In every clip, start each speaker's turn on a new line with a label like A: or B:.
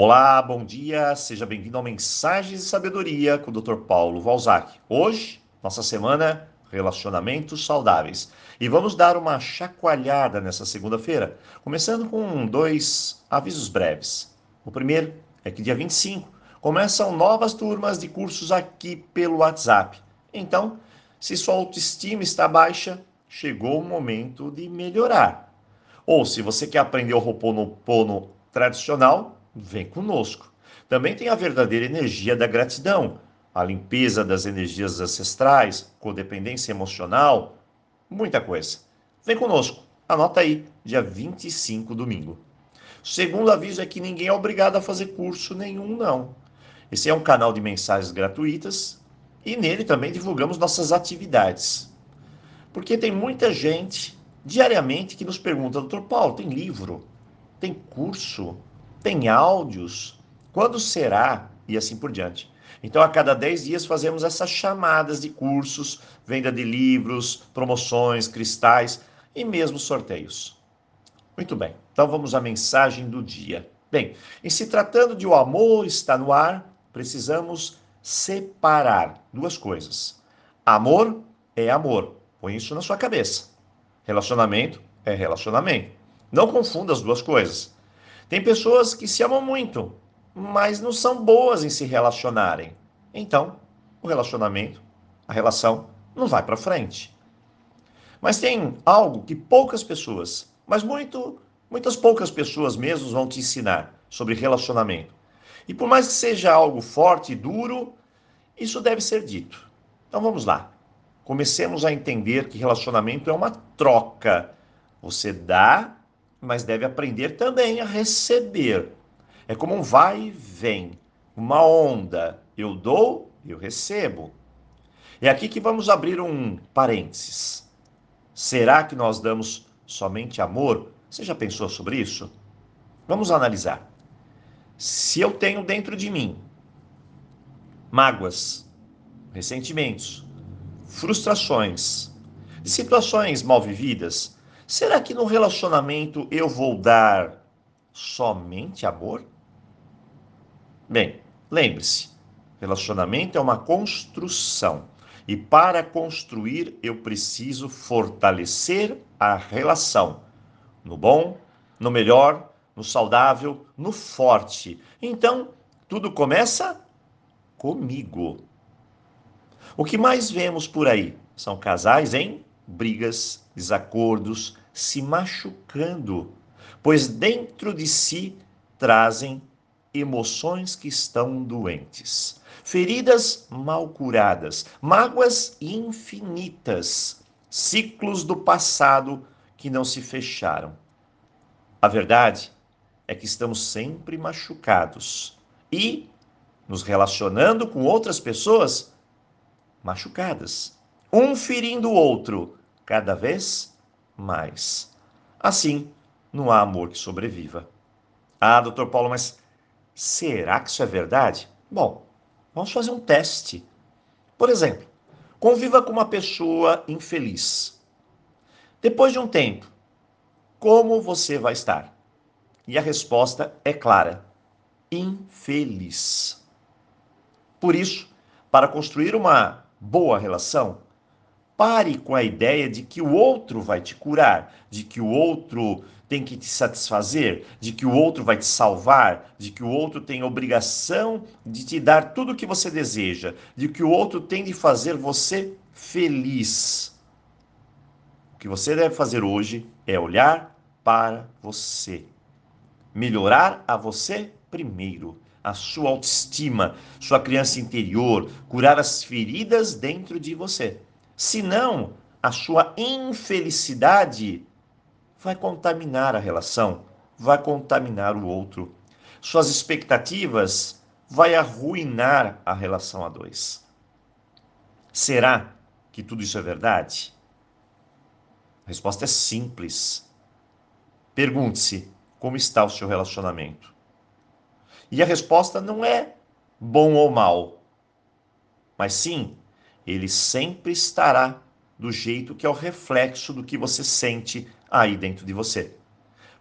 A: Olá, bom dia, seja bem-vindo ao Mensagens de Sabedoria com o Dr. Paulo Valzac. Hoje, nossa semana Relacionamentos Saudáveis. E vamos dar uma chacoalhada nessa segunda-feira, começando com dois avisos breves. O primeiro é que dia 25 começam novas turmas de cursos aqui pelo WhatsApp. Então, se sua autoestima está baixa, chegou o momento de melhorar. Ou se você quer aprender o Ho'oponopono tradicional, vem conosco. Também tem a verdadeira energia da gratidão, a limpeza das energias ancestrais, codependência emocional, muita coisa. Vem conosco. Anota aí, dia 25, domingo. O segundo aviso é que ninguém é obrigado a fazer curso nenhum, não. Esse é um canal de mensagens gratuitas e nele também divulgamos nossas atividades. Porque tem muita gente diariamente que nos pergunta, doutor Paulo, tem livro? Tem curso? Tem áudios, quando será? E assim por diante. Então, a cada 10 dias fazemos essas chamadas de cursos, venda de livros, promoções, cristais e mesmo sorteios. Muito bem, então vamos à mensagem do dia. Bem, em se tratando de o amor está no ar, precisamos separar duas coisas. Amor é amor, põe isso na sua cabeça. Relacionamento é relacionamento. Não confunda as duas coisas. Tem pessoas que se amam muito, mas não são boas em se relacionarem. Então, o relacionamento, a relação, não vai para frente. Mas tem algo que poucas pessoas, mas muito, muitas poucas pessoas mesmo vão te ensinar sobre relacionamento. E por mais que seja algo forte e duro, isso deve ser dito. Então vamos lá. Comecemos a entender que relacionamento é uma troca. Você dá mas deve aprender também a receber. É como um vai e vem, uma onda. Eu dou, eu recebo. É aqui que vamos abrir um parênteses. Será que nós damos somente amor? Você já pensou sobre isso? Vamos analisar. Se eu tenho dentro de mim mágoas, ressentimentos, frustrações, situações mal vividas, Será que no relacionamento eu vou dar somente amor? Bem, lembre-se, relacionamento é uma construção. E para construir, eu preciso fortalecer a relação. No bom, no melhor, no saudável, no forte. Então, tudo começa comigo. O que mais vemos por aí são casais em brigas, desacordos, se machucando, pois dentro de si trazem emoções que estão doentes, feridas mal curadas, mágoas infinitas, ciclos do passado que não se fecharam. A verdade é que estamos sempre machucados e nos relacionando com outras pessoas machucadas um ferindo o outro cada vez mais. Assim, não há amor que sobreviva. Ah, doutor Paulo, mas será que isso é verdade? Bom, vamos fazer um teste. Por exemplo, conviva com uma pessoa infeliz. Depois de um tempo, como você vai estar? E a resposta é clara: infeliz. Por isso, para construir uma boa relação, Pare com a ideia de que o outro vai te curar, de que o outro tem que te satisfazer, de que o outro vai te salvar, de que o outro tem obrigação de te dar tudo o que você deseja, de que o outro tem de fazer você feliz. O que você deve fazer hoje é olhar para você. Melhorar a você primeiro, a sua autoestima, sua criança interior, curar as feridas dentro de você. Senão, a sua infelicidade vai contaminar a relação, vai contaminar o outro. Suas expectativas vai arruinar a relação a dois. Será que tudo isso é verdade? A resposta é simples. Pergunte-se como está o seu relacionamento. E a resposta não é bom ou mal, mas sim ele sempre estará do jeito que é o reflexo do que você sente aí dentro de você.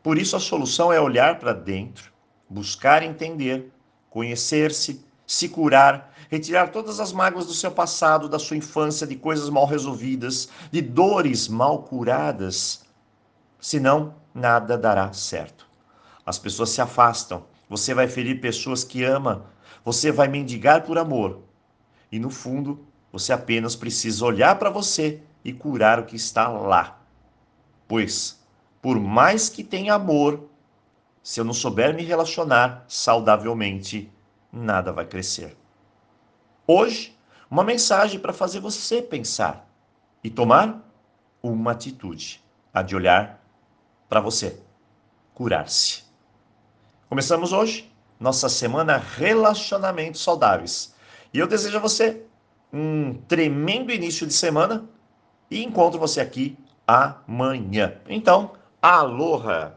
A: Por isso, a solução é olhar para dentro, buscar entender, conhecer-se, se curar, retirar todas as mágoas do seu passado, da sua infância, de coisas mal resolvidas, de dores mal curadas. Senão, nada dará certo. As pessoas se afastam, você vai ferir pessoas que ama, você vai mendigar por amor. E no fundo, você apenas precisa olhar para você e curar o que está lá. Pois, por mais que tenha amor, se eu não souber me relacionar saudavelmente, nada vai crescer. Hoje, uma mensagem para fazer você pensar e tomar uma atitude, a de olhar para você, curar-se. Começamos hoje nossa semana Relacionamentos Saudáveis. E eu desejo a você um tremendo início de semana e encontro você aqui amanhã. Então, aloha!